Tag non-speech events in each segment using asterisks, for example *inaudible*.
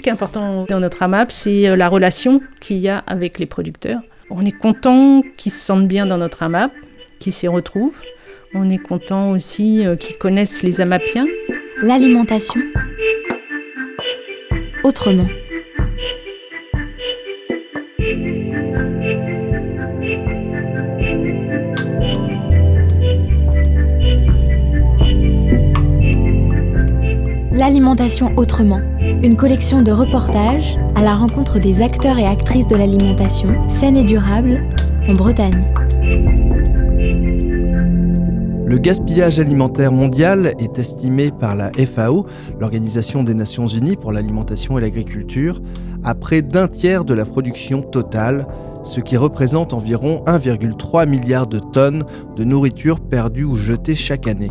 ce qui est important dans notre AMAP, c'est la relation qu'il y a avec les producteurs. On est content qu'ils se sentent bien dans notre AMAP, qu'ils s'y retrouvent. On est content aussi qu'ils connaissent les AMAPiens. L'alimentation autrement. L'alimentation autrement, une collection de reportages à la rencontre des acteurs et actrices de l'alimentation saine et durable en Bretagne. Le gaspillage alimentaire mondial est estimé par la FAO, l'Organisation des Nations Unies pour l'alimentation et l'agriculture, à près d'un tiers de la production totale, ce qui représente environ 1,3 milliard de tonnes de nourriture perdue ou jetée chaque année.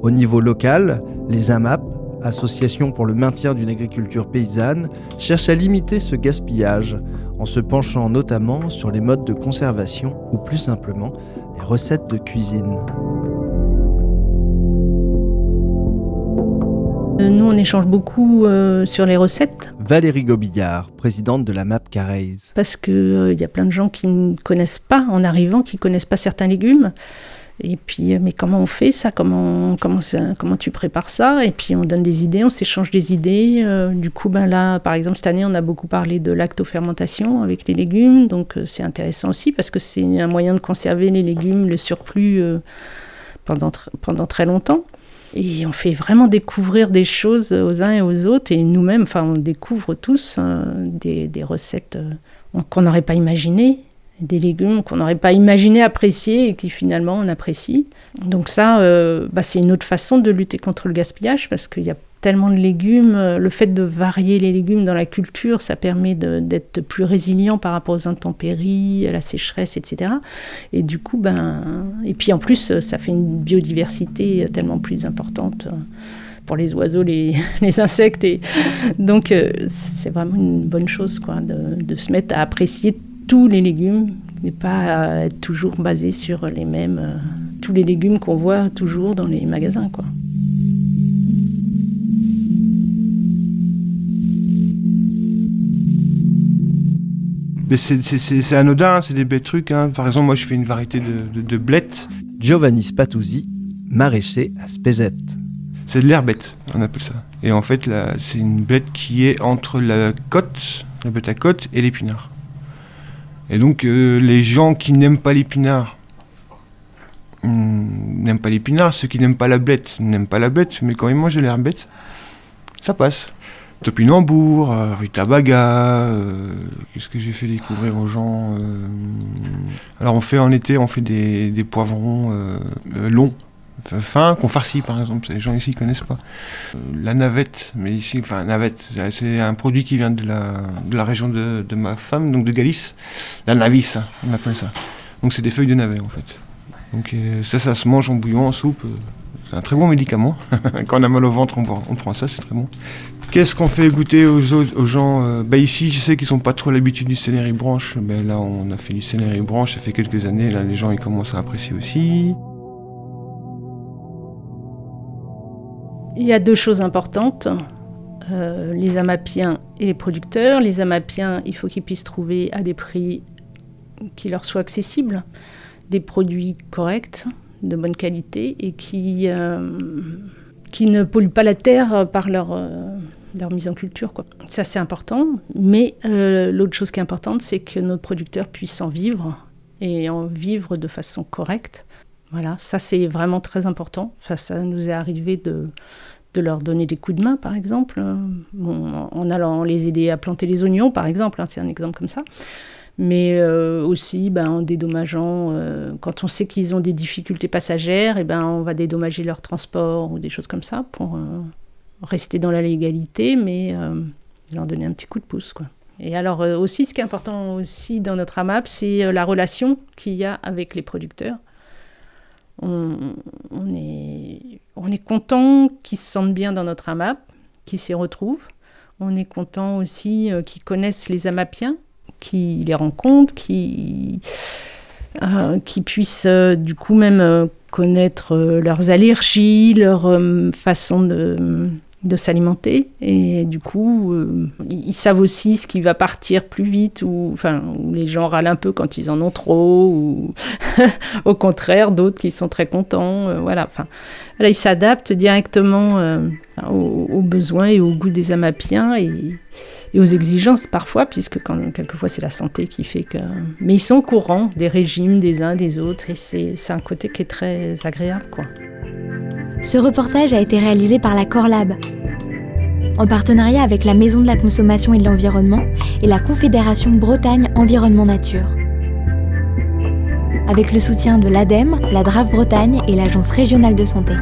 Au niveau local, les AMAP, Associations pour le maintien d'une agriculture paysanne, cherchent à limiter ce gaspillage en se penchant notamment sur les modes de conservation ou plus simplement les recettes de cuisine. Nous, on échange beaucoup euh, sur les recettes. Valérie Gobillard, présidente de la MAP Carrez. Parce qu'il euh, il y a plein de gens qui ne connaissent pas, en arrivant, qui ne connaissent pas certains légumes. Et puis, mais comment on fait ça? Comment, comment, comment tu prépares ça? Et puis, on donne des idées, on s'échange des idées. du coup, ben là, par exemple, cette année, on a beaucoup parlé de lactofermentation avec les légumes. Donc, c'est intéressant aussi parce que c'est un moyen de conserver les légumes, le surplus, pendant, pendant très longtemps. Et on fait vraiment découvrir des choses aux uns et aux autres. Et nous-mêmes, on découvre tous euh, des, recettes euh, qu'on n'aurait pas imaginées, des légumes qu'on n'aurait pas imaginé apprécier et qui finalement on apprécie. Donc ça, euh, bah, c'est une autre façon de lutter contre le gaspillage parce qu'il y a tellement de légumes. Euh, le fait de varier les légumes dans la culture, ça permet d'être plus résilient par rapport aux intempéries, à la sécheresse, etc. Et du coup, ben, et puis en plus, ça fait une biodiversité tellement plus importante euh, pour les oiseaux, *laughs* les, insectes. Et donc, euh, c'est vraiment une bonne chose quoi, de, de, se mettre à apprécier tous les légumes, et pas être toujours basé sur les mêmes, tous les légumes qu'on voit toujours dans les magasins. Quoi. c'est anodin, c'est des bêtes trucs. Hein. Par exemple, moi, je fais une variété de, de, blettes. Giovanni Spatuzzi, maraîcher à Spézette. C'est de l'herbette, on appelle ça. Et en fait, c'est une blette qui est entre la côte, la bête à côte, et l'épinard. Et donc, euh, les gens qui n'aiment pas l'épinard, hmm, n'aiment pas l'épinard. Ceux qui n'aiment pas la blette n'aiment pas la bête, mais quand ils mangent de l'herbette, ça passe. Topinambour, euh, Rutabaga, euh, qu'est-ce que j'ai fait découvrir aux gens euh, Alors on fait en été, on fait des, poivrons longs, fins, qu'on farcit par exemple, les gens ici connaissent pas. la navette, mais ici, enfin navette, c'est un produit qui vient de la, de la région de, de, ma femme, donc de Galice, la navis, on appelle ça. Donc c'est des feuilles de navet en fait. Donc ça, ça se mange en bouillon, en soupe. C'est un très bon médicament. *laughs* Quand on a mal au ventre, on, prend ça, c'est très bon. Qu'est-ce qu'on fait goûter aux, aux gens euh, bah Ici, je sais qu'ils n'ont pas trop l'habitude du céleri branche. Mais là, on a fait du céleri branche, ça fait quelques années. Là, les gens, ils commencent à apprécier aussi. Il y a deux choses importantes. Euh, les amapiens et les producteurs. Les amapiens, il faut qu'ils puissent trouver à des prix qui leur soient accessibles, des produits corrects, de bonne qualité et qui, euh, qui ne polluent pas la terre par leur, euh, leur mise en culture. Quoi. Ça, c'est important. Mais l'autre chose qui est importante, c'est que nos producteurs puissent en vivre et en vivre de façon correcte. Voilà, ça, c'est vraiment très important. Enfin, ça nous est arrivé de, de leur donner des coups de main, par exemple, en allant les aider à planter les oignons, par exemple. Hein, c'est un exemple comme ça mais euh, aussi ben, en dédommageant, euh, quand on sait qu'ils ont des difficultés passagères, et ben, on va dédommager leur transport ou des choses comme ça pour euh, rester dans la légalité, mais leur donner un petit coup de pouce. Quoi. Et alors aussi, ce qui est important aussi dans notre AMAP, c'est la relation qu'il y a avec les producteurs. On, est, on est content qu'ils se sentent bien dans notre AMAP, qu'ils s'y retrouvent. On est content aussi qu'ils connaissent les AMAPiens, qui les rencontrent, qui, euh, puissent euh, du coup même euh, connaître leurs allergies, leur façon de, de s'alimenter et du coup euh, ils savent aussi ce qui va partir plus vite ou enfin les gens râlent un peu quand ils en ont trop ou *laughs* au contraire d'autres qui sont très contents euh, voilà enfin là ils s'adaptent directement euh, aux, besoins et aux goûts des amapiens et, et, aux exigences parfois puisque quand quelquefois c'est la santé qui fait que mais ils sont au courant des régimes des uns des autres et c'est un côté qui est très agréable quoi. Ce reportage a été réalisé par la Corlab, en partenariat avec la Maison de la Consommation et de l'Environnement et la Confédération Bretagne Environnement Nature. Avec le soutien de l'ADEME, la DRAF Bretagne et l'Agence régionale de santé.